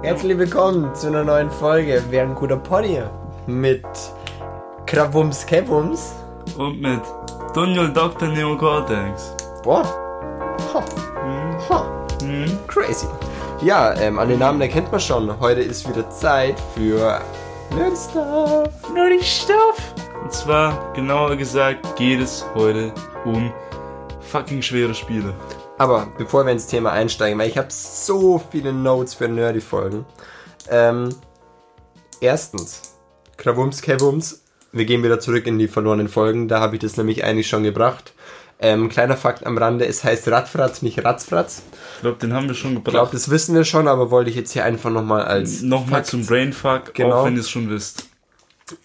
Herzlich willkommen zu einer neuen Folge Wer ein guter Pony mit Kravums Kevums Und mit Daniel Dr. Neocortex. Boah. Ha. Ha. Crazy. Ja, ähm, an den Namen erkennt man schon. Heute ist wieder Zeit für Nerd Stuff. Nerdy Stuff. Und zwar, genauer gesagt, geht es heute um fucking schwere Spiele. Aber bevor wir ins Thema einsteigen, weil ich habe so viele Notes für Nerdy-Folgen. Ähm, erstens, Kravums Kevums. Wir gehen wieder zurück in die verlorenen Folgen. Da habe ich das nämlich eigentlich schon gebracht. Ähm, kleiner Fakt am Rande, es heißt Radfratz, nicht Ratzfratz. Ich glaube, den haben wir schon Ich glaube, gebracht. das wissen wir schon, aber wollte ich jetzt hier einfach nochmal als Nochmal zum Brainfuck, Genau. auch wenn ihr es schon wisst.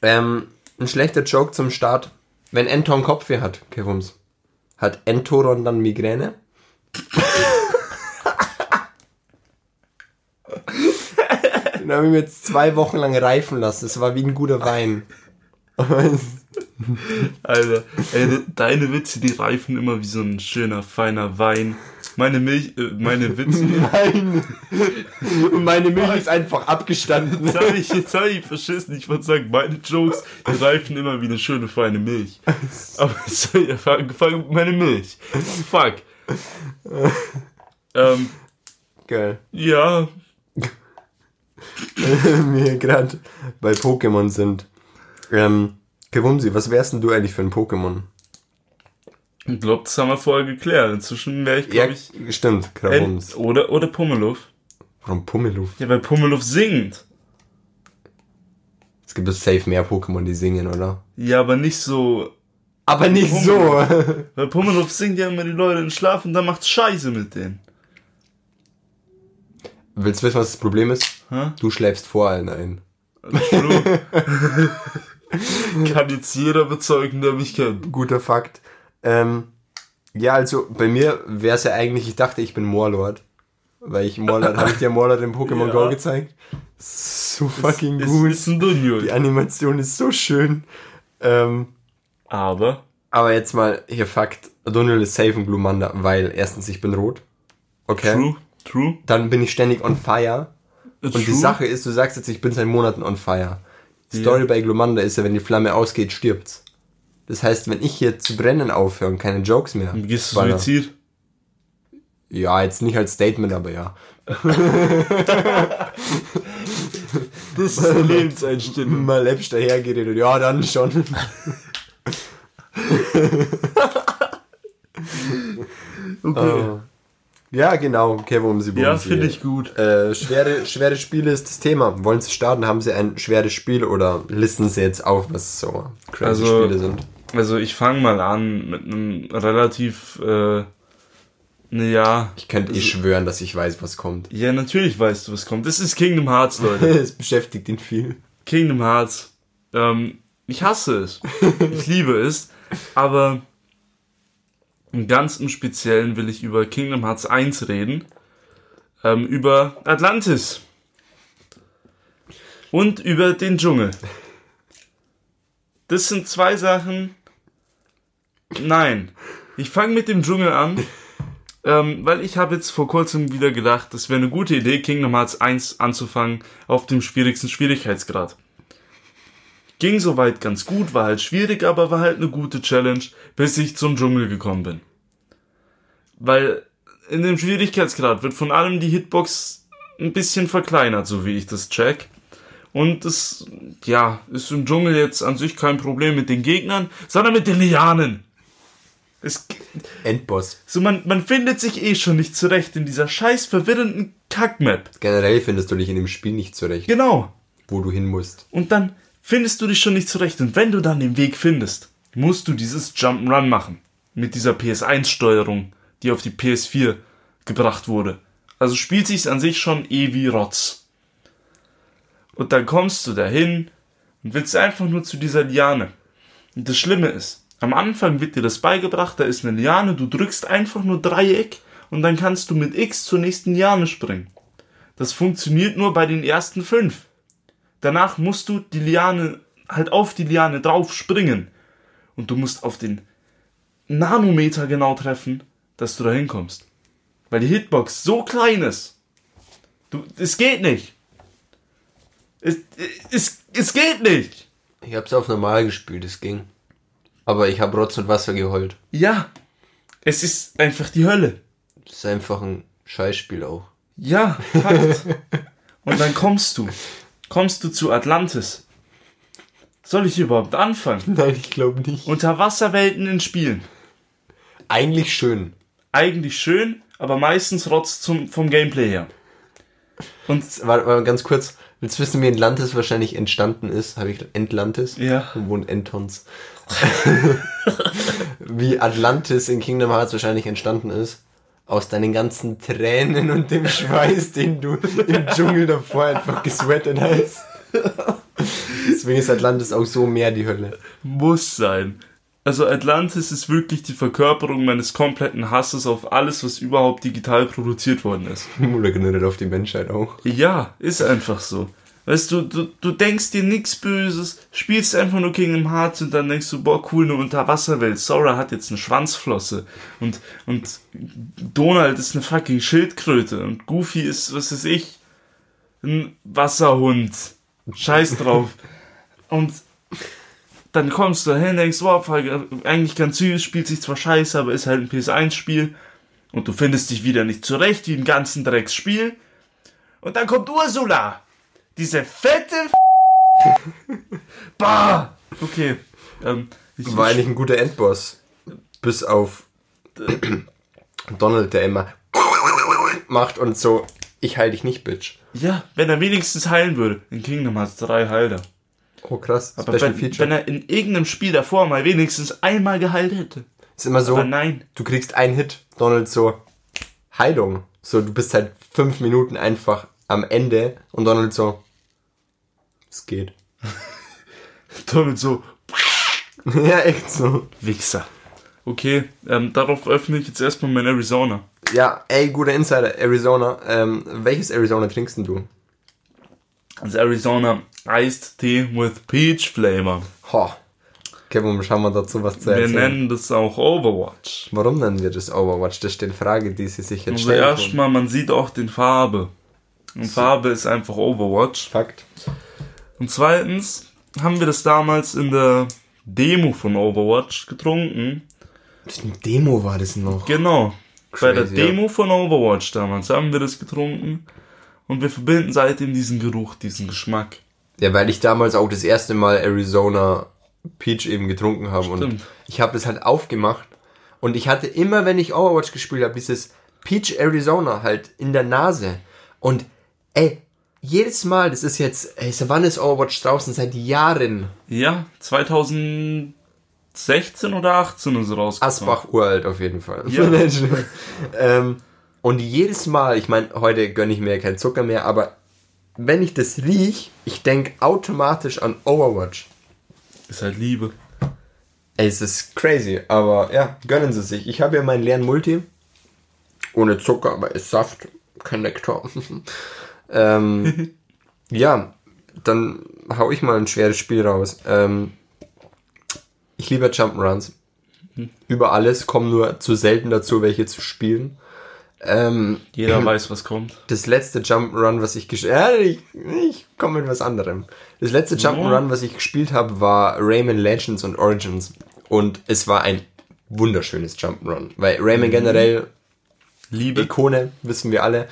Ähm, ein schlechter Joke zum Start. Wenn Anton Kopfweh hat, Kevums, hat Entoron dann Migräne? Den habe ich mir jetzt zwei Wochen lang reifen lassen. Es war wie ein guter Wein. Alter, ey, de- deine Witze, die reifen immer wie so ein schöner, feiner Wein. Meine Milch, äh, meine Witze, Nein. Und meine Milch ist einfach abgestanden. jetzt habe ich, jetzt hab ich verschissen. Ich wollte sagen, meine Jokes, die reifen immer wie eine schöne, feine Milch. Aber sorry, angefangen mit meiner Milch. Fuck. ähm, Geil. ja, wir gerade bei Pokémon sind. Ähm, Kevumsi, was wärst denn du eigentlich für ein Pokémon? ich glaube, das haben wir vorher geklärt. Inzwischen wäre ich, glaube ich, stimmt, Kravums. Ent oder, oder Pummeluff. Warum Pummeluff? Ja, weil Pummeluff singt. Es gibt doch safe mehr Pokémon, die singen, oder? Ja, aber nicht so. Aber nicht Pummeluff. so. Weil Pummeluff singt ja immer die Leute in Schlaf und dann macht's Scheiße mit denen. Willst du wissen, was das Problem ist? Hä? Du schläfst vor allen ein. True. Kann jetzt jeder bezeugen, der mich kennt. Guter Fakt. Ähm, ja, also bei mir wäre es ja eigentlich, ich dachte, ich bin Moorlord. Weil ich Moorlord, habe ich dir Moorlord in Pokémon Ja. Go gezeigt? So fucking Ist, gut. ist ein Dunjul. Die Animation ist so schön. Ähm, Aber, aber jetzt mal hier Fakt. Donald ist safe ein Glumanda, weil erstens ich bin rot. Okay. true, true. Dann bin ich ständig on fire. äh, Und die true. Sache ist, du sagst jetzt, ich bin seit Monaten on fire. Die Story bei Glumanda ist ja, wenn die Flamme ausgeht, stirbt's. Das heißt, wenn ich hier zu brennen aufhöre und keine Jokes mehr. Dann gehst du Suizid. Ja, jetzt nicht als Statement, aber ja. Das ist eine Lebenseinstellung. Mal läppsch dahergeredet. Ja, dann schon. Okay. Ja, genau. Kevin um sie Ja, finde ich gut. Äh, schwere, schwere Spiele ist das Thema. Wollen Sie starten? Haben Sie ein schweres Spiel oder listen Sie jetzt auf, was so crazy Also- Spiele sind? Also ich fange mal an mit einem relativ, äh, ne, ja. Ich könnte eh schwören, dass ich weiß, was kommt. Ja, natürlich weißt du, was kommt. Das ist Kingdom Hearts, Leute. es beschäftigt ihn viel. Kingdom Hearts. Ähm, ich hasse es. Ich liebe es. Aber ganz im Speziellen will ich über Kingdom Hearts 1 reden. Ähm, über Atlantis. Und über den Dschungel. Das sind zwei Sachen. Nein. Ich fange mit dem Dschungel an. Ähm, weil ich habe jetzt vor kurzem wieder gedacht, es wäre eine gute Idee, Kingdom Hearts 1 anzufangen auf dem schwierigsten Schwierigkeitsgrad. Ging soweit ganz gut, war halt schwierig, aber war halt eine gute Challenge, bis ich zum Dschungel gekommen bin. Weil in dem Schwierigkeitsgrad wird von allem die Hitbox ein bisschen verkleinert, so wie ich das check. Und es, ja, ist im Dschungel jetzt an sich kein Problem mit den Gegnern, sondern mit den Lianen. Es, Endboss. so man, man findet sich eh schon nicht zurecht in dieser scheiß verwirrenden Kackmap. Generell findest du dich in dem Spiel nicht zurecht, Genau. wo du hin musst. Und dann findest du dich schon nicht zurecht. Und wenn du dann den Weg findest, musst du dieses Jump'n'Run machen. Mit dieser PS1-Steuerung, die auf die PS4 gebracht wurde. Also spielt sich's an sich schon eh wie Rotz. Und dann kommst du dahin und willst einfach nur zu dieser Liane. Und das Schlimme ist, am Anfang wird dir das beigebracht, da ist eine Liane, du drückst einfach nur Dreieck und dann kannst du mit X zur nächsten Liane springen. Das funktioniert nur bei den ersten fünf. Danach musst du die Liane, halt auf die Liane drauf springen. Und du musst auf den Nanometer genau treffen, dass du da hinkommst. Weil die Hitbox so klein ist. Du, es geht nicht. Es, es, es geht nicht. Ich hab's auf normal gespielt, es ging. Aber ich hab Rotz und Wasser geheult. Ja. Es ist einfach die Hölle. Das ist einfach ein Scheißspiel auch. Ja, Fakt. und dann kommst du. Kommst du zu Atlantis. Soll ich überhaupt anfangen? Nein, ich glaube nicht. Unterwasserwelten in Spielen. Eigentlich schön. Eigentlich schön, aber meistens rotzt zum, vom Gameplay her. Und Warte mal ganz kurz. Willst du wissen, wie Atlantis wahrscheinlich entstanden ist? Habe ich Entlantis? Ja. Wo wohnt Entons? wie Atlantis in Kingdom Hearts wahrscheinlich entstanden ist? Aus deinen ganzen Tränen und dem Schweiß, den du im Dschungel davor einfach gesweatet hast. Deswegen ist Atlantis auch so mehr die Hölle. muss sein. Also Atlantis ist wirklich die Verkörperung meines kompletten Hasses auf alles, was überhaupt digital produziert worden ist. Oder generell auf die Menschheit auch. Ja, ist einfach so. Weißt du, du, du denkst dir nichts Böses, spielst einfach nur Kingdom Hearts und dann denkst du, boah, cool, eine Unterwasserwelt. Sora hat jetzt eine Schwanzflosse und, und Donald ist eine fucking Schildkröte und Goofy ist, was weiß ich, ein Wasserhund. Scheiß drauf. und dann kommst du dahin, denkst, wow, voll- eigentlich ganz süß, spielt sich zwar scheiße, aber ist halt ein PS1-Spiel. Und du findest dich wieder nicht zurecht, wie im ganzen Drecksspiel. Und dann kommt Ursula. Diese fette Bah! Okay. Ähm, ich, War eigentlich ein guter Endboss. Bis auf Donald, der immer macht und so, ich heil dich nicht, Bitch. ja, wenn er wenigstens heilen würde. In Kingdom Hearts 3 heilt er. Oh krass, Aber Special wenn, Feature. wenn er in irgendeinem Spiel davor mal wenigstens einmal geheilt hätte. ist immer so, Aber nein. du kriegst einen Hit, Donald so, Heilung. So, du bist halt fünf Minuten einfach am Ende und Donald so, es geht. Donald so, ja, echt so. Wichser. Okay, ähm, darauf öffne ich jetzt erstmal mein Arizona. Ja, ey, guter Insider, Arizona. Ähm, welches Arizona trinkst denn du? Das Arizona Iced Tea with Peach Flavor. Ho. Okay, warum schauen wir dazu was zu Wir erzählen? nennen das auch Overwatch. Warum nennen wir das Overwatch? Das ist die Frage, die sie sich jetzt Also stellen. können. erstmal, man sieht auch den Farbe. Und Farbe ist einfach Overwatch. Fakt. Und zweitens haben wir das damals in der Demo von Overwatch getrunken. Demo war das noch. Genau. Bei der Crazy, ja. Demo von Overwatch damals haben wir das getrunken. Und wir verbinden seitdem diesen Geruch, diesen Geschmack. Ja, weil ich damals auch das erste Mal Arizona Peach eben getrunken habe. Und Stimmt. ich habe das halt aufgemacht. Und ich hatte immer, wenn ich Overwatch gespielt habe, dieses Peach Arizona halt in der Nase. Und ey, jedes Mal, das ist jetzt, ey, wann ist Overwatch draußen? Seit Jahren. Ja, 2016 oder 18 ist rausgekommen. Asbach uralt auf jeden Fall. Ja. ähm, und jedes Mal, ich meine, heute gönne ich mir keinen Zucker mehr, aber wenn ich das riech, ich denke automatisch an Overwatch. Ist halt Liebe. Ey, es ist crazy, aber ja, gönnen Sie sich. Ich habe ja meinen leeren Multi. Ohne Zucker, aber ist Saft, kein Nektar. ähm, ja, dann hau ich mal ein schweres Spiel raus. Ähm, ich liebe Jump'n'Runs. Über alles, komme nur zu selten dazu, welche zu spielen. Ähm, Jeder weiß, was kommt. das letzte Jump'n'Run, was ich gespielt ja, ich, ich komme mit was anderem. Das letzte Jump'n'Run, was ich gespielt habe, war Rayman Legends und Origins. Und es war ein wunderschönes Jump'n'Run. Weil Rayman generell Liebe. Ikone, wissen wir alle.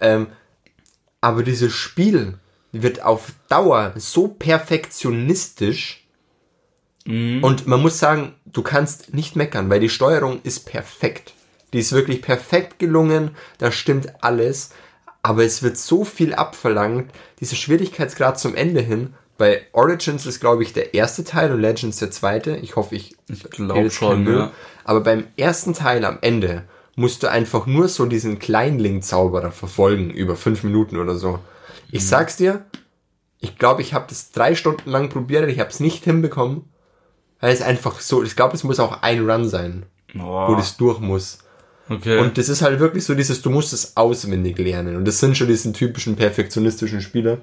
Ähm, aber dieses Spiel wird auf Dauer so perfektionistisch. Und man muss sagen, du kannst nicht meckern, weil die Steuerung ist perfekt. Die ist wirklich perfekt gelungen, da stimmt alles. Aber es wird so viel abverlangt, dieser Schwierigkeitsgrad zum Ende hin. Bei Origins ist, glaube ich, der erste Teil und Legends der zweite. Ich hoffe, ich, Ich rede glaub jetzt keinen schon, ja. Aber beim ersten Teil am Ende musst du einfach nur so diesen Kleinling-Zauberer verfolgen über fünf Minuten oder so. Ich sag's dir, ich glaube, ich habe das drei Stunden lang probiert, ich habe es nicht hinbekommen, weil es einfach so, ich glaube, es muss auch ein Run sein, wo Oh, das durch muss. okay. Und das ist halt wirklich so dieses, du musst es auswendig lernen. Und das sind schon diesen typischen perfektionistischen Spieler.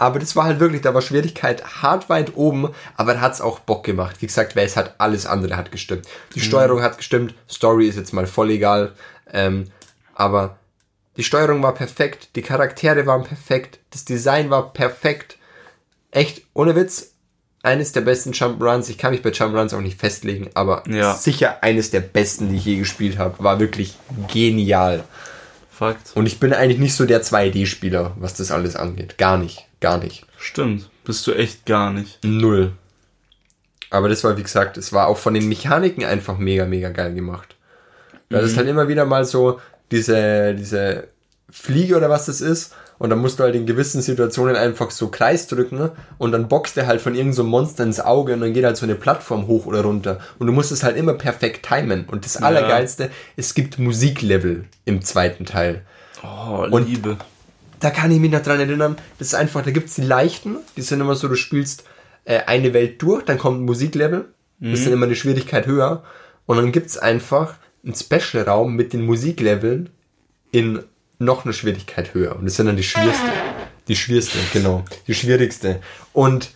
Aber das war halt wirklich, da war Schwierigkeit hart weit oben, aber da hat's auch Bock gemacht. Wie gesagt, weil es hat alles andere hat gestimmt. Die Steuerung hat gestimmt, Story ist jetzt mal voll egal. Ähm, aber Die Steuerung war perfekt, die Charaktere waren perfekt, das Design war perfekt. Echt, ohne Witz, eines der besten Jump-Runs. Ich kann mich bei Jump-Runs auch nicht festlegen, aber Ja. sicher eines der besten, die ich je gespielt habe. War wirklich genial. Fakt. Und ich bin eigentlich nicht so der 2D-Spieler, was das alles angeht. Gar nicht, gar nicht. Stimmt. Bist du echt gar nicht. Null. Aber das war, wie gesagt, es war auch von den Mechaniken einfach mega, mega geil gemacht. Da ist halt immer wieder mal so diese, diese Fliege oder was das ist. Und dann musst du halt in gewissen Situationen einfach so Kreis drücken und dann boxt er halt von irgendeinem so Monster ins Auge und dann geht halt so eine Plattform hoch oder runter. Und du musst es halt immer perfekt timen. Und das Allergeilste, es gibt Musiklevel im zweiten Teil. Oh, Und- Liebe. Da kann ich mich noch dran erinnern, das ist einfach, da gibt's die leichten, die sind immer so, du spielst äh, eine Welt durch, dann kommt ein Musiklevel, das ist dann immer eine Schwierigkeit höher. Und dann gibt's einfach einen Special-Raum mit den Musikleveln in noch eine Schwierigkeit höher. Und das sind dann die schwierigste, die schwierigste, genau, die schwierigste. Und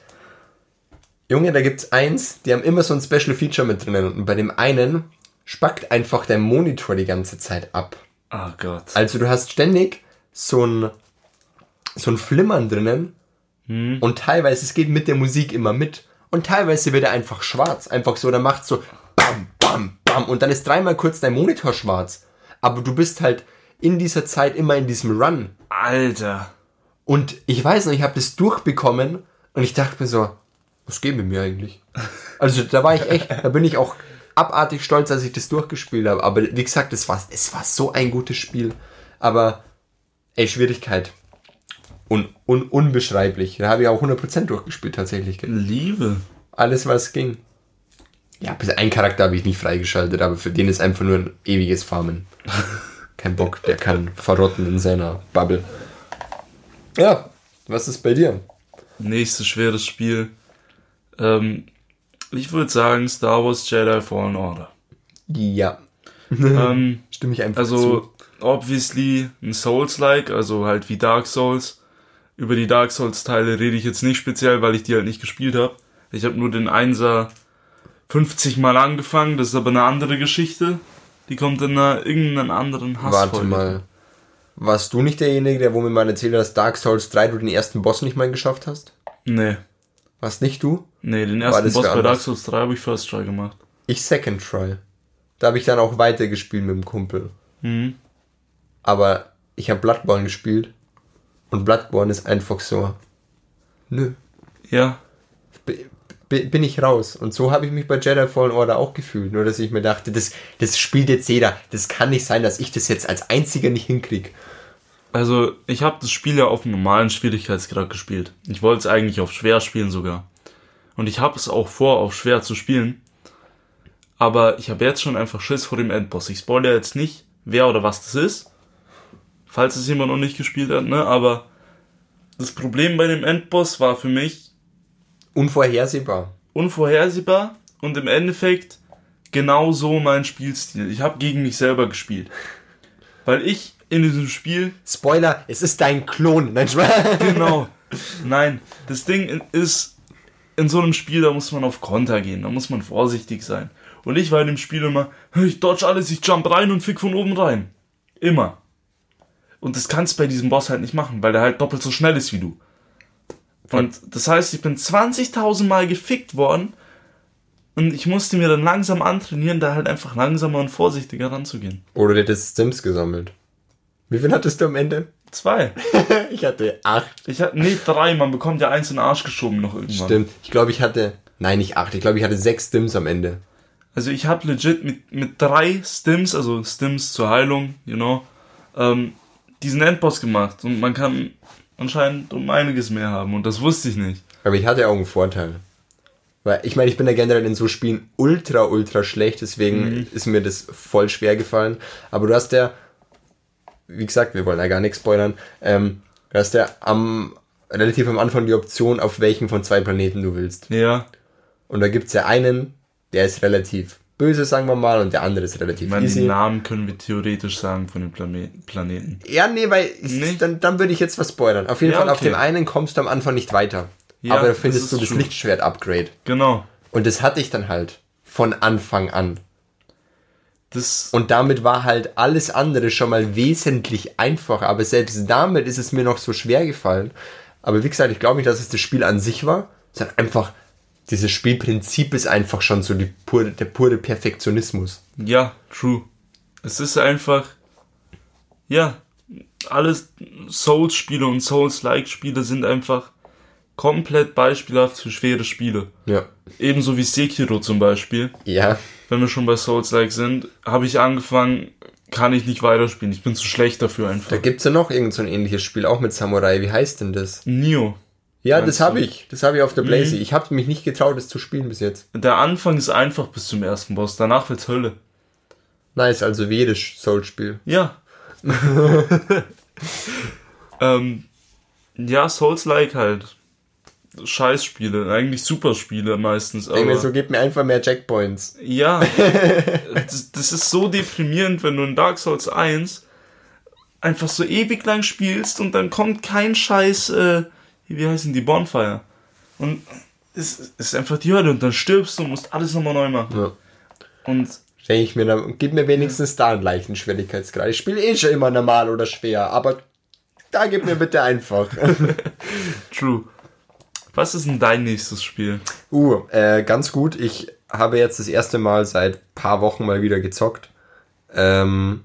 Junge, da gibt's eins, die haben immer so ein Special Feature mit drinnen. Und bei dem einen spackt einfach der Monitor die ganze Zeit ab. Oh Gott. Also du hast ständig so ein, so ein Flimmern drinnen und teilweise, es geht mit der Musik immer mit und teilweise wird er einfach schwarz. Einfach so, da macht so bam, bam, bam und dann ist dreimal kurz dein Monitor schwarz. Aber du bist halt in dieser Zeit immer in diesem Run. Alter. Und ich weiß noch, ich habe das durchbekommen und ich dachte mir so, was geht mit mir eigentlich? Also da war ich echt, da bin ich auch abartig stolz, dass ich das durchgespielt habe. Aber wie gesagt, es war, es war so ein gutes Spiel. Aber, ey, Schwierigkeit. Un, un, unbeschreiblich. Da habe ich auch 100% durchgespielt tatsächlich. Liebe. Alles, was ging. Ja, bis einen Charakter habe ich nicht freigeschaltet, aber für den ist einfach nur ein ewiges Farmen. Kein Bock, der kann verrotten in seiner Bubble. Ja, was ist bei dir? Nächstes schweres Spiel. Ähm, ich würde sagen Star Wars Jedi Fallen Order. Ja, ähm, stimme ich einfach also, zu. obviously ein Souls-like, also halt wie Dark Souls. Über die Dark Souls-Teile rede ich jetzt nicht speziell, weil ich die halt nicht gespielt habe. Ich habe nur den Einser 50 Mal angefangen, das ist aber eine andere Geschichte. Die kommt in einer irgendeinen anderen Hassfolge. Warte mal. Warst du nicht derjenige, der wo mir mal erzählt hat, dass Dark Souls 3 du den ersten Boss nicht mal geschafft hast? Nee, Warst nicht du? nee, den ersten Boss bei Dark? Souls 3 habe ich First Try gemacht. Ich Second Try. Da habe ich dann auch weitergespielt mit dem Kumpel. Mhm. Aber ich habe Bloodborne gespielt. Und Bloodborne ist einfach so. Nö. Ja, bin ich raus. Und so habe ich mich bei Jedi Fallen Order auch gefühlt. Nur, dass ich mir dachte, das, das spielt jetzt jeder. Das kann nicht sein, dass ich das jetzt als einziger nicht hinkriege. Also, ich habe das Spiel ja auf einem normalen Schwierigkeitsgrad gespielt. Ich wollte es eigentlich auf schwer spielen sogar. Und ich habe es auch vor, auf schwer zu spielen. Aber ich habe jetzt schon einfach Schiss vor dem Endboss. Ich spoilere jetzt nicht, wer oder was das ist. Falls es jemand noch nicht gespielt hat, ne? Aber das Problem bei dem Endboss war für mich Unvorhersehbar. unvorhersehbar und im Endeffekt genau so mein Spielstil. Ich habe gegen mich selber gespielt. Weil ich in diesem Spiel Spoiler, es ist dein Klon. Spaß. Genau. Nein, das Ding ist, in so einem Spiel, da muss man auf Konter gehen, da muss man vorsichtig sein. Und ich war in dem Spiel immer, ich dodge alles, ich jump rein und fick von oben rein. Immer. Und das kannst du bei diesem Boss halt nicht machen, weil der halt doppelt so schnell ist wie du. Und das heißt, ich bin 20.000 Mal gefickt worden und ich musste mir dann langsam antrainieren, da halt einfach langsamer und vorsichtiger ranzugehen. Oder dir das Sims gesammelt. Wie viel hattest du am Ende? Zwei. Ich hatte acht. Ich hatte, nee, drei, man bekommt ja eins in den Arsch geschoben noch irgendwann. Stimmt. Ich glaube, ich hatte. Nein, nicht acht. Ich glaube, ich hatte sechs Stims am Ende. Also ich habe legit mit, mit drei Stims, also Stims zur Heilung, you know, ähm, diesen Endboss gemacht. Und man kann anscheinend um einiges mehr haben. Und das wusste ich nicht. Aber ich hatte auch einen Vorteil. Weil ich meine, ich bin ja generell in so Spielen ultra, ultra schlecht, deswegen ist mir das voll schwer gefallen. Aber du hast ja, wie gesagt, wir wollen ja gar nichts spoilern, ähm, du hast ja am, relativ am Anfang die Option, auf welchen von zwei Planeten du willst. Ja, Und da gibt's ja einen, der ist relativ böse, sagen wir mal, und der andere ist relativ ich meine, easy. den Namen können wir theoretisch sagen von den Plane Planeten. Ja, nee, weil Nicht? dann, dann würde ich jetzt was spoilern. Auf jeden Ja, Fall, auf okay. dem einen kommst du am Anfang nicht weiter. Ja, Aber da das findest ist du das. Lichtschwert-Upgrade. Genau. Und das hatte ich dann halt von Anfang an. Das, Und damit war halt alles andere schon mal wesentlich einfacher. Aber selbst damit ist es mir noch so schwer gefallen. Aber wie gesagt, ich glaube nicht, dass es das Spiel an sich war, sondern einfach dieses Spielprinzip ist einfach schon so die pure, der pure Perfektionismus. ja, true. Es ist einfach, ja, alles Souls-Spiele und Souls-like-Spiele sind einfach komplett beispielhaft für schwere Spiele. Ja. Ebenso wie Sekiro zum Beispiel. Ja. Wenn wir schon bei Souls-like sind, habe ich angefangen, kann ich nicht weiterspielen. Ich bin zu schlecht dafür einfach. Da gibt's ja noch irgend so ein ähnliches Spiel, auch mit Samurai. Wie heißt denn das? Nio. Ja, das habe ich. Das habe ich auf der Blaze. Ich habe mich nicht getraut, das zu spielen bis jetzt. Der Anfang ist einfach bis zum ersten Boss, danach wird's Hölle. Nice, also wie jedes Soul-Spiel. Ja. ähm, ja, Souls-like halt. Scheißspiele, eigentlich Superspiele meistens, Ich denke aber so, gib mir einfach mehr Checkpoints. ja, das, das ist so deprimierend, wenn du in Dark Souls 1 einfach so ewig lang spielst und dann kommt kein Scheiß, äh, wie heißen die, Bonfire. Und es ist einfach die Hölle und dann stirbst du und musst alles nochmal neu machen. Ja. Und Denke ich mir, dann, gib mir wenigstens da einen leichten Schwierigkeitsgrad. Ich spiele eh schon immer normal oder schwer, aber da gib mir bitte einfach. true. Was ist denn dein nächstes Spiel? uh, äh, ganz gut. Ich habe jetzt das erste Mal seit paar Wochen mal wieder gezockt. Ähm,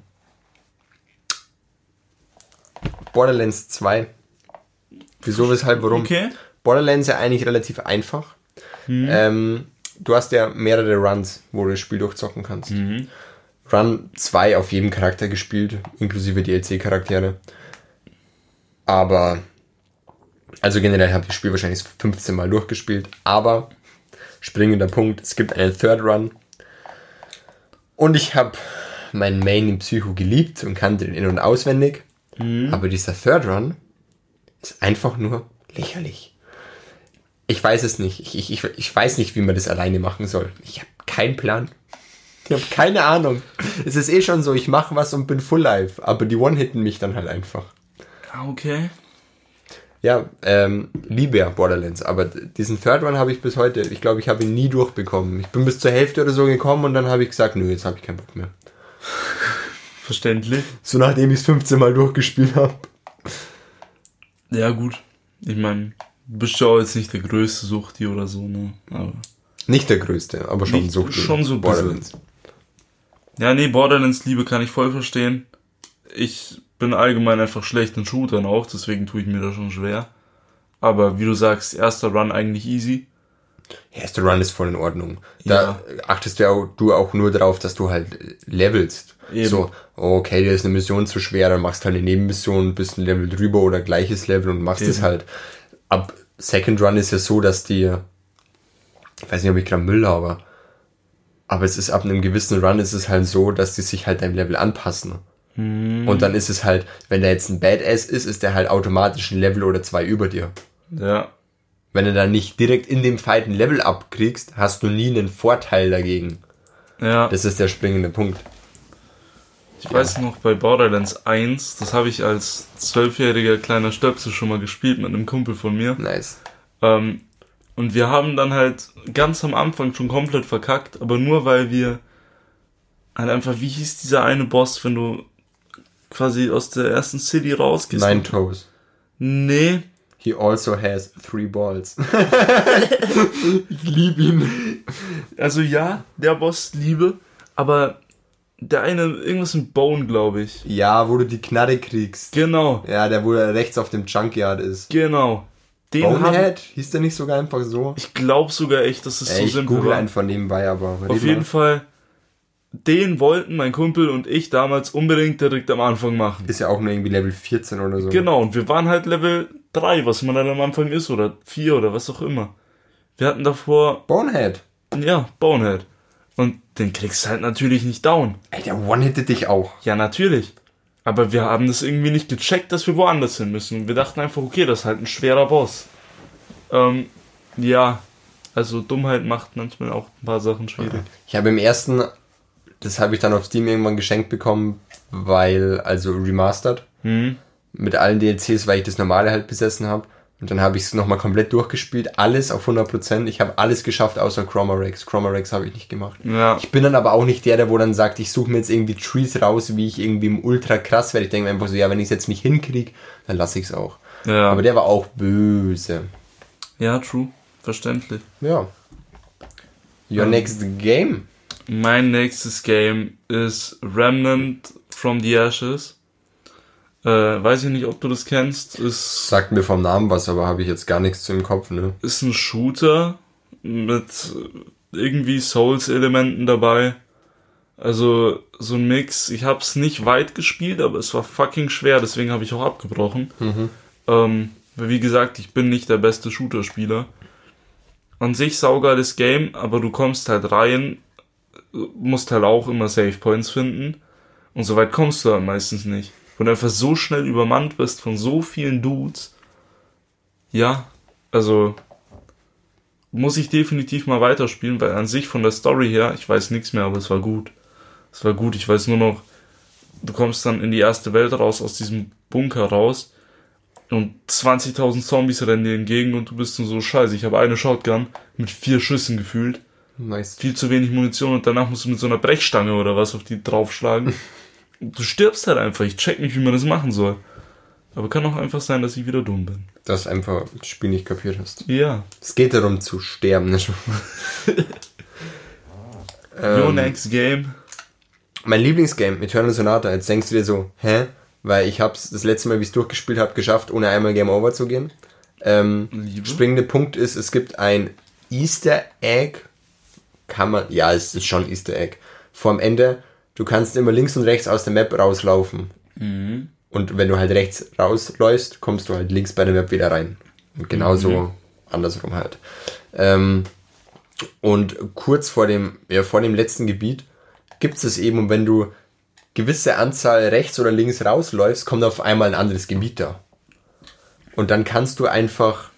Borderlands 2. Wieso, weshalb, warum? Okay. Borderlands ja eigentlich relativ einfach. Ähm, du hast ja mehrere Runs, wo du das Spiel durchzocken kannst. Run 2 auf jedem Charakter gespielt, inklusive DLC-Charaktere. Aber, also generell habe ich das Spiel wahrscheinlich so 15 Mal durchgespielt, aber springender Punkt, es gibt einen Third Run. Und ich habe meinen Main in Psycho geliebt und kannte den in- und auswendig. Aber dieser Third Run ist einfach nur lächerlich. Ich weiß es nicht. Ich, ich, ich, weiß nicht, wie man das alleine machen soll. Ich habe keinen Plan. Ich habe keine Ahnung. Es ist eh schon so, ich mache was und bin full life. Aber die One-Hitten mich dann halt einfach. Ah, Okay. Ja, ähm, liebe ja Borderlands. Aber diesen Third One habe ich bis heute, ich glaube, ich habe ihn nie durchbekommen. Ich bin bis zur Hälfte oder so gekommen und dann habe ich gesagt, nö, jetzt habe ich keinen Bock mehr. Verständlich. So nachdem ich es 15 Mal durchgespielt habe. Ja, gut. Ich meine, du bist ja auch jetzt nicht der größte Suchti oder so, ne? Aber. Nicht der größte, aber schon Nicht- so schon so. Borderlands. Ja, nee, Borderlands Liebe kann ich voll verstehen. Ich bin allgemein einfach schlecht in Shootern auch, deswegen tue ich mir da schon schwer. Aber wie du sagst, erster Run eigentlich easy. Erster Run ist voll in Ordnung. Da achtest du, ja auch, du auch nur darauf, dass du halt äh, levelst. Eben. So, okay, dir ist eine Mission zu schwer, dann machst du halt eine Nebenmission, bist ein Level drüber oder gleiches Level und machst es halt. Ab Second Run ist ja so, dass die, ich weiß nicht, ob ich gerade Müll habe, aber es ist ab einem gewissen Run ist es halt so, dass die sich halt deinem Level anpassen. Und dann ist es halt, wenn der jetzt ein Badass ist, ist der halt automatisch ein Level oder zwei über dir. Ja. Wenn du dann nicht direkt in dem Fight ein Level abkriegst, hast du nie einen Vorteil dagegen. Ja. Das ist der springende Punkt. Ich weiß noch, bei Borderlands 1, das habe ich als zwölfjähriger kleiner Stöpsel schon mal gespielt mit einem Kumpel von mir. Nice. Ähm, und wir haben dann halt ganz am Anfang schon komplett verkackt, aber nur weil wir halt einfach, wie hieß dieser eine Boss, wenn du quasi aus der ersten City rausgehst? Nine Toes. Nee, He also has three balls. ich liebe ihn. also ja, der Boss liebe, aber der eine, irgendwas mit Bone, glaube ich. Ja, wo du die Knarre kriegst. Genau, Ja, der, wo er rechts auf dem Junkyard ist. genau. Den Bonehead? Hieß der nicht sogar einfach so? ich glaube sogar echt, dass es Ey, so ich simpel google war. einfach nebenbei, aber Auf mal. jeden Fall, den wollten mein Kumpel und ich damals unbedingt direkt am Anfang machen. Ist ja auch nur irgendwie Level 14 oder so. Genau, und wir waren halt Level 3, was man dann am Anfang ist, oder 4 oder was auch immer. Wir hatten davor, Bonehead. ja, Bonehead. Und den kriegst du halt natürlich nicht down. Ey, der one-hittet dich auch. Ja, natürlich. Aber wir haben das irgendwie nicht gecheckt, dass wir woanders hin müssen. Und wir dachten einfach, okay, das ist halt ein schwerer Boss. Ähm, ja, also Dummheit macht manchmal auch ein paar Sachen schwierig. Ich habe im ersten, das habe ich dann auf Steam irgendwann geschenkt bekommen, weil, also remastered, Hm? Mit allen DLCs, weil ich das normale halt besessen habe. Und dann habe ich es nochmal komplett durchgespielt, alles auf 100%. Ich habe alles geschafft, außer Chromarex. Chromarex habe ich nicht gemacht. Ja. Ich bin dann aber auch nicht der, der wo dann sagt, ich suche mir jetzt irgendwie Trees raus, wie ich irgendwie im Ultra krass werde. Ich denke mir einfach so, ja, wenn ich es jetzt nicht hinkriege, dann lasse ich es auch. Ja. Aber der war auch böse. ja, true. Verständlich. Ja. Your Ähm. next game? Mein nächstes Game ist Remnant from the Ashes. Äh, weiß ich nicht, ob du das kennst. Ist, Sagt mir vom Namen was, aber habe ich jetzt gar nichts im Kopf, ne? ist ein Shooter mit irgendwie Souls-Elementen dabei. Also so ein Mix. Ich habe es nicht weit gespielt, aber es war fucking schwer, deswegen habe ich auch abgebrochen. Ähm, weil wie gesagt, ich bin nicht der beste Shooter-Spieler. An sich saugeiles Game, aber du kommst halt rein, musst halt auch immer Save Points finden. Und so weit kommst du halt meistens nicht. Und einfach so schnell übermannt bist von so vielen Dudes. Ja, also muss ich definitiv mal weiterspielen, weil an sich von der Story her, ich weiß nichts mehr, aber es war gut. Es war gut, ich weiß nur noch, du kommst dann in die erste Welt raus, aus diesem Bunker raus und 20.000 Zombies rennen dir entgegen und du bist nur so scheiße. Ich habe eine Shotgun mit vier Schüssen gefühlt, Nice. viel zu wenig Munition und danach musst du mit so einer Brechstange oder was auf die draufschlagen. du stirbst halt einfach, ich check nicht, wie man das machen soll. Aber kann auch einfach sein, dass ich wieder dumm bin. Dass du einfach das Spiel nicht kapiert hast. Ja. Es geht darum zu sterben? Your ähm, next game. mein Lieblingsgame, Eternal Sonata, jetzt denkst du dir so, hä? Weil ich hab's das letzte Mal, wie ich es durchgespielt habe, geschafft, ohne einmal Game Over zu gehen. Ähm, springende Punkt ist, es gibt ein Easter Egg. Kann man, ja, es ist schon Easter Egg. Vorm Ende, du kannst immer links und rechts aus der Map rauslaufen. Und wenn du halt rechts rausläufst, kommst du halt links bei der Map wieder rein. Und genauso andersrum halt. Ähm, und kurz vor dem, ja, vor dem letzten Gebiet gibt es eben, und wenn du gewisse Anzahl rechts oder links rausläufst, kommt auf einmal ein anderes Gebiet da. Und dann kannst du einfach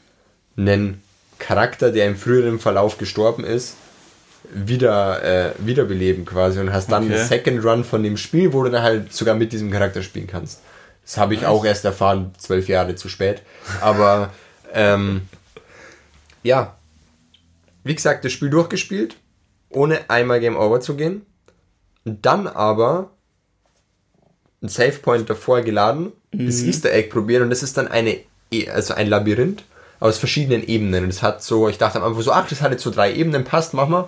einen Charakter, der im früheren Verlauf gestorben ist, wieder äh, wiederbeleben quasi und hast dann Okay. einen Second Run von dem Spiel, wo du dann halt sogar mit diesem Charakter spielen kannst. Das habe ich auch erst erfahren, zwölf Jahre zu spät. Aber ähm, ja, wie gesagt, das Spiel durchgespielt, ohne einmal Game Over zu gehen. Und dann aber ein Save Point davor geladen, das Easter Egg probieren und das ist dann eine, E- also ein Labyrinth aus verschiedenen Ebenen. Und es hat so, ich dachte am Anfang so, ach, das hat jetzt so drei Ebenen, passt, mach mal.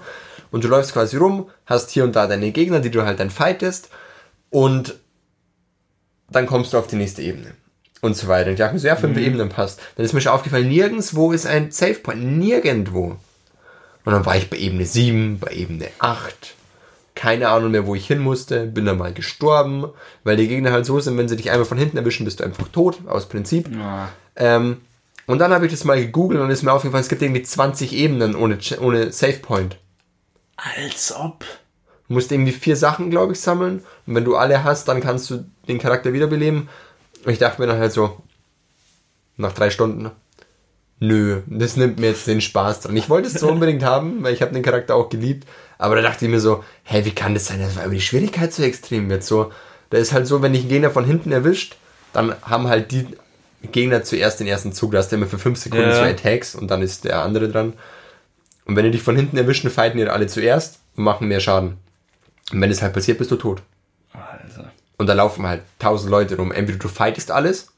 Und du läufst quasi rum, hast hier und da deine Gegner, die du halt dann fightest und dann kommst du auf die nächste Ebene. Und so weiter. Und ich dachte mir so, ja, fünf Ebenen passt. Dann ist mir schon aufgefallen, nirgendwo ist ein Save Point. Nirgendwo. Und dann war ich bei Ebene 7, bei Ebene 8. Keine Ahnung mehr, wo ich hin musste. Bin dann mal gestorben, weil die Gegner halt so sind, wenn sie dich einmal von hinten erwischen, bist du einfach tot, aus Prinzip. Ähm, und dann habe ich das mal gegoogelt und ist mir aufgefallen, es gibt irgendwie 20 Ebenen ohne, ohne Save Point. Als ob. Du musst irgendwie vier Sachen, glaube ich, sammeln. Und wenn du alle hast, dann kannst du den Charakter wiederbeleben. Und ich dachte mir dann halt so, nach drei Stunden, nö, das nimmt mir jetzt den Spaß dran. Ich wollte es so unbedingt haben, weil ich habe den Charakter auch geliebt. Aber da dachte ich mir so, hä, wie kann das sein, dass weil die Schwierigkeit so extrem wird? So, da ist halt so, wenn dich ein Gegner von hinten erwischt, dann haben halt die Gegner zuerst den ersten Zug. Da hast du immer für fünf Sekunden Ja. zwei Attacks und dann ist der andere dran. Und wenn die dich von hinten erwischen, fighten die alle zuerst und machen mehr Schaden. Und wenn es halt passiert, bist du tot. Alter. Und da laufen halt tausend Leute rum. Entweder du fightest alles,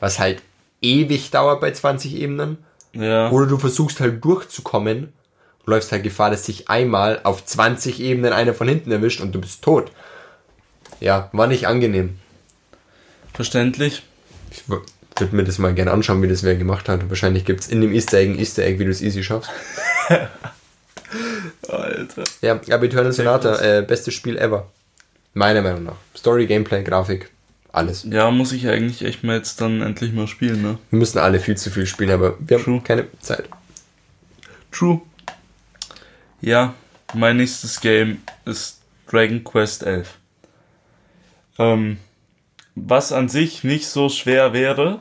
was halt ewig dauert bei 20 Ebenen, Ja. oder du versuchst halt durchzukommen und läufst halt Gefahr, dass sich einmal auf 20 Ebenen einer von hinten erwischt und du bist tot. Ja, war nicht angenehm. Verständlich. Ich würde mir das mal gerne anschauen, wie das wer gemacht hat. Wahrscheinlich gibt es in dem Easter Egg ein Easter Egg, wie du es easy schaffst. Alter. Ja, aber Eternal Sonata, äh, bestes Spiel ever. Meiner Meinung nach. Story, Gameplay, Grafik, alles. Ja, muss ich eigentlich echt mal jetzt dann endlich mal spielen, ne? Wir müssen alle viel zu viel spielen, aber wir haben True. keine Zeit. True. Ja, mein nächstes Game ist Dragon Quest 11. Ähm, was an sich nicht so schwer wäre,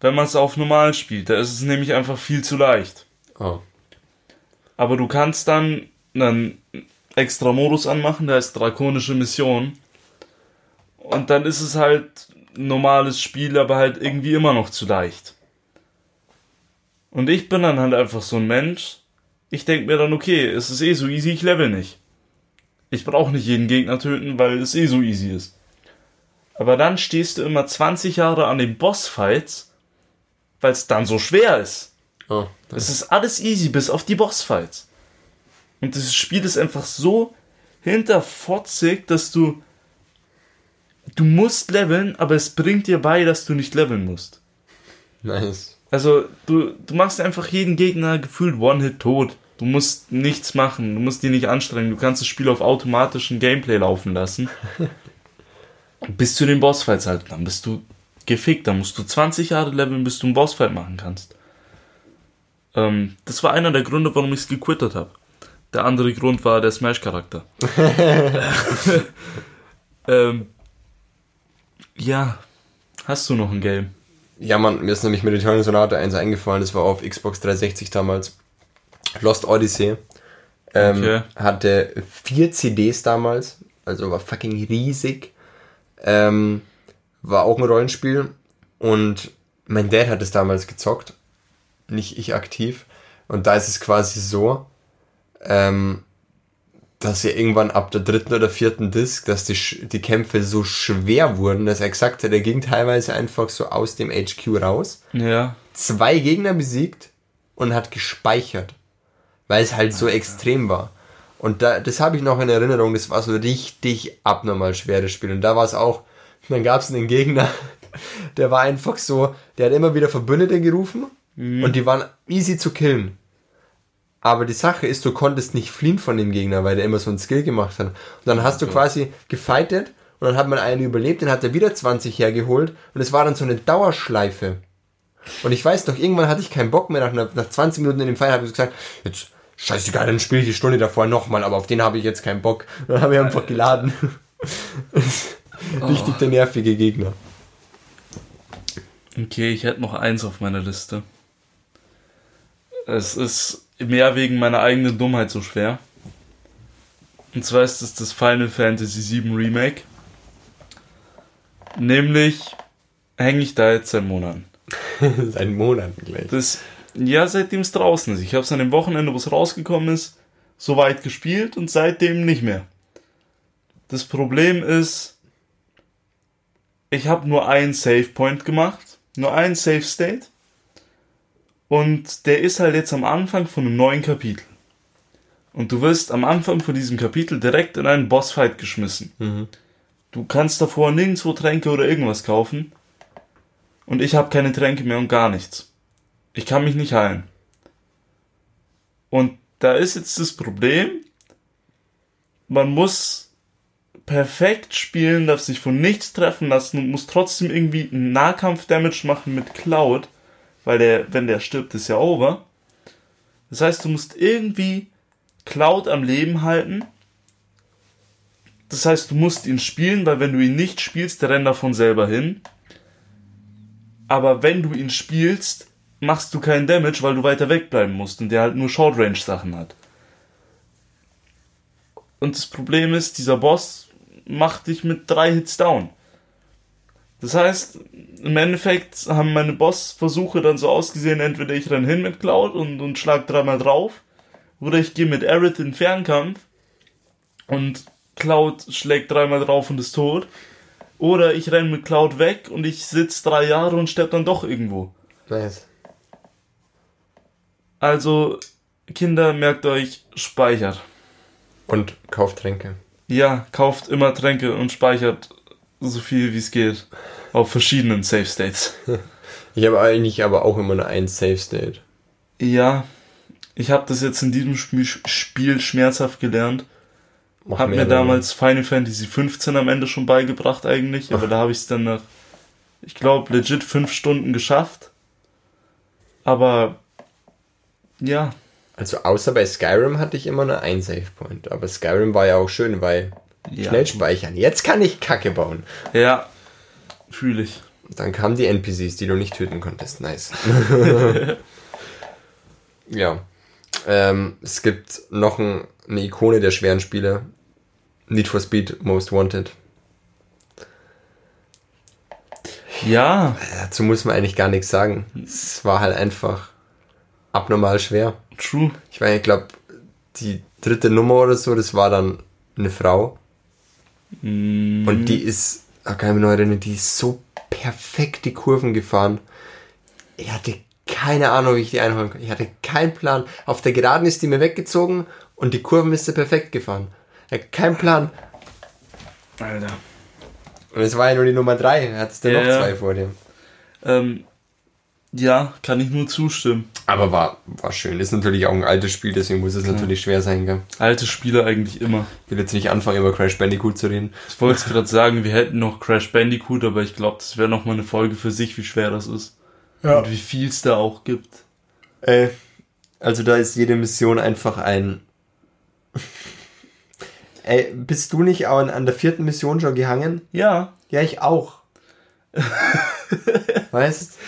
wenn man es auf normal spielt. Da ist es nämlich einfach viel zu leicht. Oh. Aber du kannst dann einen extra Modus anmachen, der heißt Drakonische Mission. Und dann ist es halt normales Spiel, aber halt irgendwie immer noch zu leicht. Und ich bin dann halt einfach so ein Mensch. Ich denke mir dann, okay, es ist eh so easy, ich level nicht. Ich brauche nicht jeden Gegner töten, weil es eh so easy ist. Aber dann stehst du immer 20 Jahre an den Bossfights, weil es dann so schwer ist. Oh, Es ist alles easy, bis auf die Bossfights. Und das Spiel ist einfach so hinterfotzig, dass du. Du musst leveln, aber es bringt dir bei, dass du nicht leveln musst. nice. Also, du, du machst einfach jeden Gegner gefühlt One-Hit tot. Du musst nichts machen, du musst dich nicht anstrengen, du kannst das Spiel auf automatischen Gameplay laufen lassen. bis zu den Bossfights halt. Dann bist du gefickt, dann musst du 20 Jahre leveln, bis du einen Bossfight machen kannst. Ähm, das war einer der Gründe, warum ich es gequittert habe. Der andere Grund war der Smash-Charakter. ähm, ja, hast du noch ein Game? Ja, Mann, mir ist nämlich mit Eternal Sonata 1 eingefallen, das war auf Xbox 360 damals. Lost Odyssey. Ähm, Okay. Hatte vier CDs damals, also war fucking riesig. Ähm, war auch ein Rollenspiel und mein Dad hat es damals gezockt, nicht ich aktiv. Und da ist es quasi so, ähm, dass er irgendwann ab der dritten oder vierten Disc, dass die, die Kämpfe so schwer wurden, dass er gesagt hat, er ging teilweise einfach so aus dem HQ raus, Ja. zwei Gegner besiegt und hat gespeichert, weil es halt so extrem war. Und da, das habe ich noch in Erinnerung, das war so richtig abnormal schweres Spiel. Und da war es auch, dann gab es einen Gegner, der war einfach so, der hat immer wieder Verbündete gerufen und die waren easy zu killen. Aber die Sache ist, du konntest nicht fliehen von dem Gegner, weil der immer so einen Skill gemacht hat. Und dann hast du quasi gefightet und dann hat man einen überlebt, den hat er wieder 20 hergeholt und es war dann so eine Dauerschleife. Und ich weiß noch, irgendwann hatte ich keinen Bock mehr, nach, nach 20 Minuten in dem Fight habe ich gesagt, jetzt scheißegal, dann spiele ich die Stunde davor nochmal, aber auf den habe ich jetzt keinen Bock. Dann habe ich einfach geladen. Richtig der nervige Gegner. Okay, ich hätte noch eins auf meiner Liste. Es ist mehr wegen meiner eigenen Dummheit so schwer. Und zwar ist es das Final Fantasy VII Remake. Nämlich hänge ich da jetzt seit Monaten. Seit Monaten gleich. Das, ja, seitdem es draußen ist. Ich habe es an dem Wochenende, wo es rausgekommen ist, so weit gespielt und seitdem nicht mehr. Das Problem ist, ich habe nur einen Save Point gemacht, nur einen Save State. Und der ist halt jetzt am Anfang von einem neuen Kapitel. Und du wirst am Anfang von diesem Kapitel direkt in einen Bossfight geschmissen. Du kannst davor nirgendwo Tränke oder irgendwas kaufen. Und ich habe keine Tränke mehr und gar nichts. Ich kann mich nicht heilen. Und da ist jetzt das Problem, man muss perfekt spielen, darf sich von nichts treffen lassen und muss trotzdem irgendwie einen Nahkampf-Damage machen mit Cloud, weil der, wenn der stirbt, ist ja over. Das heißt, du musst irgendwie Cloud am Leben halten. Das heißt, du musst ihn spielen, weil wenn du ihn nicht spielst, der rennt davon selber hin. Aber wenn du ihn spielst, machst du keinen Damage, weil du weiter wegbleiben musst und der halt nur Short Range Sachen hat. Und das Problem ist, dieser Boss macht dich mit drei Hits down. Das heißt, im Endeffekt haben meine Bossversuche dann so ausgesehen, entweder ich renn hin mit Cloud und, und schlag dreimal drauf, oder ich gehe mit Aerith in Fernkampf und Cloud schlägt dreimal drauf und ist tot. Oder ich renn mit Cloud weg und ich sitz drei Jahre und sterb dann doch irgendwo. Nice. Also, Kinder, merkt euch, speichert. Und Kauftränke. Ja, kauft immer Tränke und speichert so viel wie es geht. Auf verschiedenen Safe States. Ich habe eigentlich aber auch immer nur ein Safe State. Ja, ich habe das jetzt in diesem Spiel, schmerzhaft gelernt. Mach Hab mir damals Final Fantasy 15 am Ende schon beigebracht eigentlich, aber da habe ich es dann nach, ich glaube, legit fünf Stunden geschafft. Aber ja, Also außer bei Skyrim hatte ich immer nur ein Save Point. Aber Skyrim war ja auch schön, weil Ja. schnell speichern. Jetzt kann ich Kacke bauen. ja, fühle ich. Dann kamen die NPCs, die du nicht töten konntest. Nice. ja. Ähm, es gibt noch ein, eine Ikone der schweren Spiele. Need for Speed Most Wanted. Ja, Dazu muss man eigentlich gar nichts sagen. Es war halt einfach abnormal schwer. true. Ich meine, ich glaube, die dritte Nummer oder so, das war dann eine Frau. Mm, Und die ist, da kann ich mich noch erinnern, die ist so perfekt die Kurven gefahren. Ich hatte keine Ahnung, wie ich die einholen kann. Ich hatte keinen Plan. Auf der Geraden ist die mir weggezogen und die Kurven ist sie perfekt gefahren. Ich hatte keinen Plan. Alter. Und es war ja nur die Nummer drei. Hattest du Ja, noch zwei vor dir. Ähm, ja, kann ich nur zustimmen. Aber war, war schön. Ist natürlich auch ein altes Spiel, deswegen muss es natürlich schwer sein, gell? Alte Spiele eigentlich immer. Ich will jetzt nicht anfangen, über Crash Bandicoot zu reden. Ich wollte gerade sagen, wir hätten noch Crash Bandicoot, aber ich glaube, das wäre noch mal eine Folge für sich, wie schwer das ist. Ja. Und wie viel es da auch gibt. Äh, also da ist jede Mission einfach ein. Ey, bist du nicht an, an der vierten Mission schon gehangen? Ja. Ja, ich auch. weißt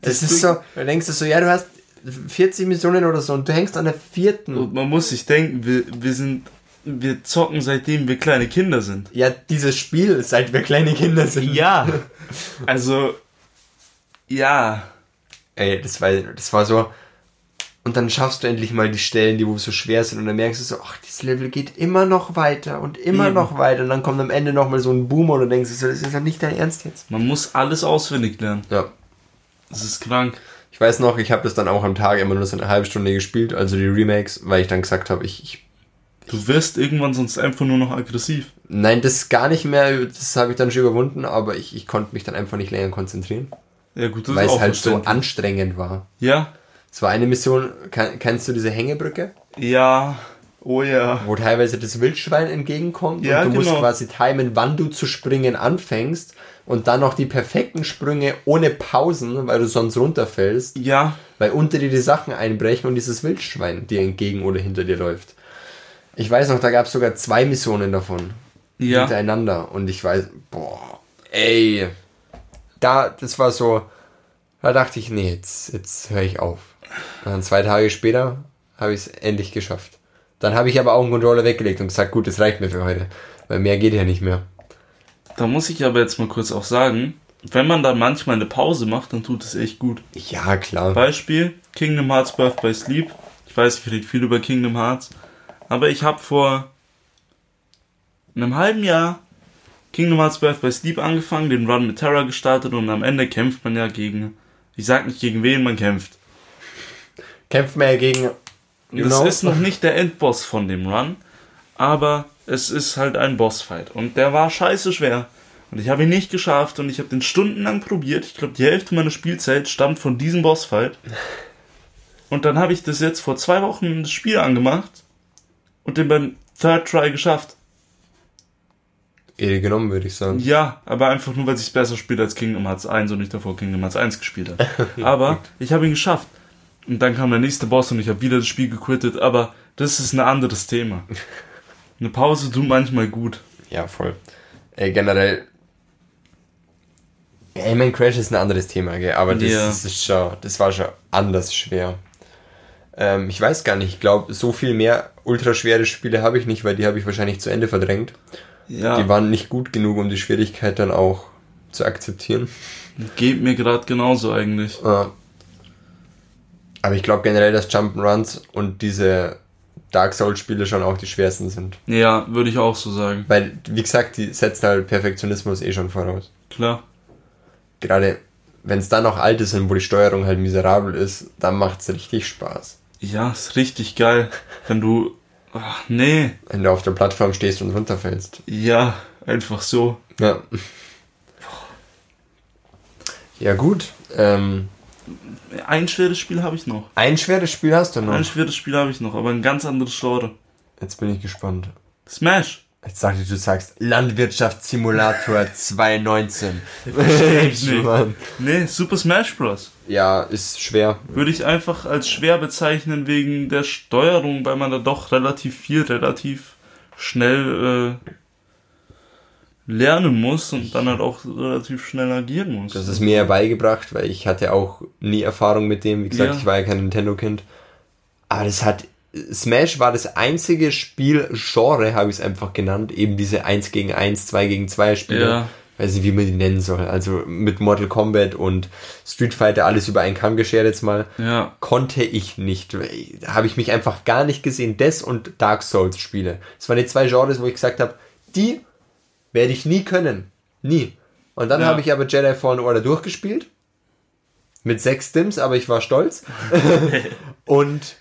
Das ist so, du denkst du so, ja, du hast 40 Missionen oder so und du hängst an der vierten. Und man muss sich denken, wir, wir sind, wir zocken seitdem wir kleine Kinder sind. Ja, dieses Spiel, seit wir kleine Kinder sind. Ja. Also, ja. Ey, das war, das war so. Und dann schaffst du endlich mal die Stellen, die wo so schwer sind und dann merkst du so, ach, dieses Level geht immer noch weiter und immer Eben. noch weiter und dann kommt am Ende noch mal so ein Boom und du denkst so, das ist ja nicht dein Ernst jetzt. Man muss alles auswendig lernen. Ja. Das ist krank. Ich weiß noch, ich habe das dann auch am Tag immer nur so eine halbe Stunde gespielt, also die Remakes, weil ich dann gesagt habe, ich, ich Du wirst irgendwann sonst einfach nur noch aggressiv. nein, das gar nicht mehr, das habe ich dann schon überwunden, aber ich, ich konnte mich dann einfach nicht länger konzentrieren, Ja gut, das weil es halt so anstrengend war. Ja. Es war eine Mission, kann, kennst du diese Hängebrücke? Ja. Oh ja. wo teilweise das Wildschwein entgegenkommt Ja, und du musst genau. quasi timen, wann du zu springen anfängst und dann noch die perfekten Sprünge ohne Pausen, weil du sonst runterfällst, Ja. weil unter dir die Sachen einbrechen und dieses Wildschwein dir entgegen oder hinter dir läuft. Ich weiß noch, da gab es sogar zwei Missionen davon Ja. hintereinander und ich weiß, boah, ey, da, das war so, da dachte ich, nee, jetzt, jetzt höre ich auf. Und dann zwei Tage später habe ich es endlich geschafft. Dann habe ich aber auch einen Controller weggelegt und gesagt, gut, das reicht mir für heute, weil mehr geht ja nicht mehr. Da muss ich aber jetzt mal kurz auch sagen, wenn man da manchmal eine Pause macht, dann tut es echt gut. Ja, klar. Beispiel Kingdom Hearts Birth by Sleep. Ich weiß, ich rede viel über Kingdom Hearts, aber ich habe vor einem halben Jahr Kingdom Hearts Birth by Sleep angefangen, den Run mit Terra gestartet und am Ende kämpft man ja gegen, ich sag nicht gegen wen man kämpft. Kämpft man ja gegen, you das know, ist noch nicht der Endboss von dem Run, aber es ist halt ein Bossfight und der war scheiße schwer. Und ich habe ihn nicht geschafft und ich habe den stundenlang probiert. Ich glaube, die Hälfte meiner Spielzeit stammt von diesem Bossfight. Und dann habe ich das jetzt vor zwei Wochen das Spiel angemacht und den beim Third Try geschafft. Ehre genommen, würde ich sagen. Ja, aber einfach nur, weil ich es besser spiele als Kingdom Hearts 1 und ich davor Kingdom Hearts 1 gespielt habe. aber ich habe ihn geschafft. Und dann kam der nächste Boss und ich habe wieder das Spiel gequittet, aber das ist ein anderes Thema. Eine Pause tut manchmal gut. Ja, voll. Ey, generell. Aimman Crash ist ein anderes Thema, gell? aber das, Ja. das ist schon, das war schon anders schwer. Ähm, ich weiß gar nicht, ich glaube, so viel mehr ultraschwere Spiele habe ich nicht, weil die habe ich wahrscheinlich zu Ende verdrängt. Ja, Die waren nicht gut genug, um die Schwierigkeit dann auch zu akzeptieren. geht mir gerade genauso eigentlich. Äh, aber ich glaube generell, dass Jump'n'Runs und diese Dark Souls-Spiele schon auch die schwersten sind. Ja, würde ich auch so sagen. Weil, wie gesagt, die setzen halt Perfektionismus eh schon voraus. Klar. gerade wenn es dann noch alte sind, wo die Steuerung halt miserabel ist, dann macht es richtig Spaß. Ja, ist richtig geil. Wenn du. Ach, nee. Wenn du auf der Plattform stehst und runterfällst. Ja, einfach so. Ja. Ja gut. Ähm, Ein schweres Spiel habe ich noch. ein schweres Spiel hast du noch. Ein schweres Spiel habe ich noch, aber ein ganz anderes Genre. Jetzt bin ich gespannt. Smash. Jetzt dachte ich, du sagst Landwirtschaftssimulator 2019. ich nicht. Mann. Nee, Super Smash Bros. Ja, ist schwer. Würde ich einfach als schwer bezeichnen wegen der Steuerung, weil man da doch relativ viel, relativ schnell äh, lernen muss und dann halt auch relativ schnell agieren muss. Das ist mir ja beigebracht, weil ich hatte auch nie Erfahrung mit dem. Wie gesagt, Ja. ich war ja kein Nintendo-Kind. Aber das hat. Smash war das einzige Spielgenre, habe ich es einfach genannt, eben diese 1 gegen 1, 2 gegen 2 Spiele, Ja. weiß nicht, wie man die nennen soll. Also mit Mortal Kombat und Street Fighter alles über einen Kamm geschert jetzt mal. Ja. Konnte ich nicht. Habe ich mich einfach gar nicht gesehen. Des und Dark Souls Spiele. Das waren die zwei Genres, wo ich gesagt habe, die werde ich nie können. Nie. Und dann Ja. habe ich aber Jedi Fallen Order durchgespielt. Mit sechs Stims, aber ich war stolz. und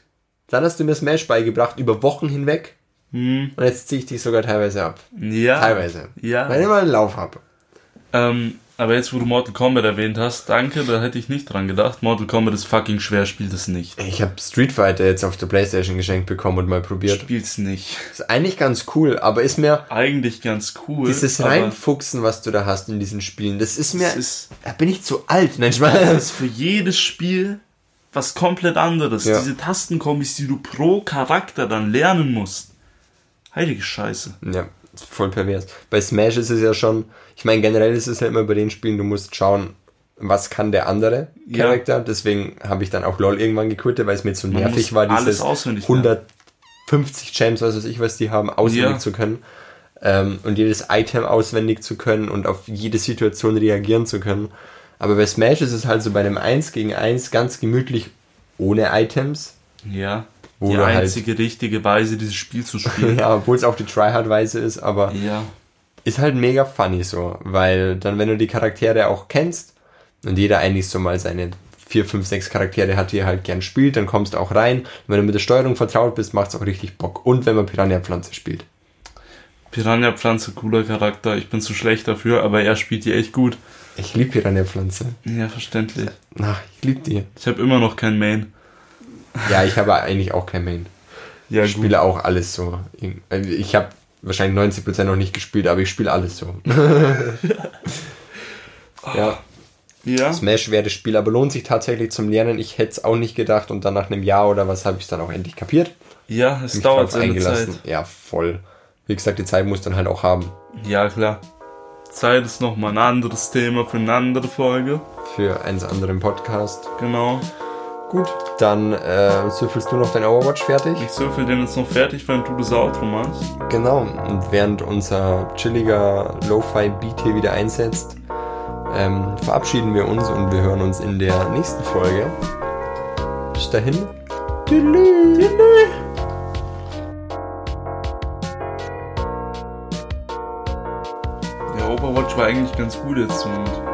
dann hast du mir Smash beigebracht über Wochen hinweg. Hm. Und jetzt ziehe ich dich sogar teilweise ab. Ja. Teilweise. Ja. Wenn ich mal einen Lauf habe. Ähm, aber jetzt, wo du Mortal Kombat erwähnt hast, danke, da hätte ich nicht dran gedacht. Mortal Kombat ist fucking schwer, spielt es nicht. Ich habe Street Fighter jetzt auf der Playstation geschenkt bekommen und mal probiert. Spiel's nicht. Ist eigentlich ganz cool, aber ist mir Eigentlich ganz cool. dieses Reinfuchsen, was du da hast in diesen Spielen, das ist mir. es ist, da bin ich zu alt. Nein, es Spaß. ist für jedes Spiel was komplett anderes. Ja. Diese Tastenkombis, die du pro Charakter dann lernen musst. Heilige Scheiße. Ja, voll pervers. Bei Smash ist es ja schon. Ich meine, generell ist es ja immer bei den Spielen, du musst schauen, was kann der andere Ja. Charakter. Deswegen habe ich dann auch LOL irgendwann gequittet, weil es mir zu Man nervig war, alles dieses auswendig lernen. 150 Gems, was weiß ich, was die haben, auswendig Ja. zu können. Ähm, und jedes Item auswendig zu können und auf jede Situation reagieren zu können. Aber bei Smash ist es halt so bei einem 1 gegen 1 ganz gemütlich ohne Items. Ja. Die halt- einzige richtige Weise, dieses Spiel zu spielen. Ja, obwohl es auch die Tryhard-Weise ist, aber ja. ist halt mega funny so, weil dann, wenn du die Charaktere auch kennst und jeder eigentlich so mal seine vier, fünf, sechs Charaktere hat, die er halt gern spielt, dann kommst du auch rein. Und wenn du mit der Steuerung vertraut bist, macht's auch richtig Bock. Und wenn man Piranha-Pflanze spielt. Piranha-Pflanze, cooler Charakter. Ich bin zu schlecht dafür, aber er spielt die echt gut. Ich lieb Piranha-Pflanze. Ja, verständlich. Ach, ich lieb die. Ich habe immer noch kein Main. Ja, ich habe eigentlich auch kein Main. Ja, Ich spiele auch alles so. Ich habe wahrscheinlich 90% noch nicht gespielt, aber ich spiele alles so. ja, Ja. Smash wäre das Spiel, aber lohnt sich tatsächlich zum Lernen. Ich hätte es auch nicht gedacht und dann nach einem Jahr oder was habe ich es dann auch endlich kapiert. Ja, es Mich dauert seine Zeit. Ja, voll. Wie gesagt, die Zeit muss dann halt auch haben. Ja, klar. Zeit ist nochmal ein anderes Thema für eine andere Folge. Für einen anderen Podcast. Genau. Gut, dann äh, süffelst du noch dein Overwatch fertig. Ich würfel den jetzt noch fertig, während du das Outro machst. Genau, und während unser chilliger Lo-Fi-Beat hier wieder einsetzt, ähm, verabschieden wir uns und wir hören uns in der nächsten Folge. Bis dahin. Tschüss. Ja, Overwatch war eigentlich ganz gut jetzt und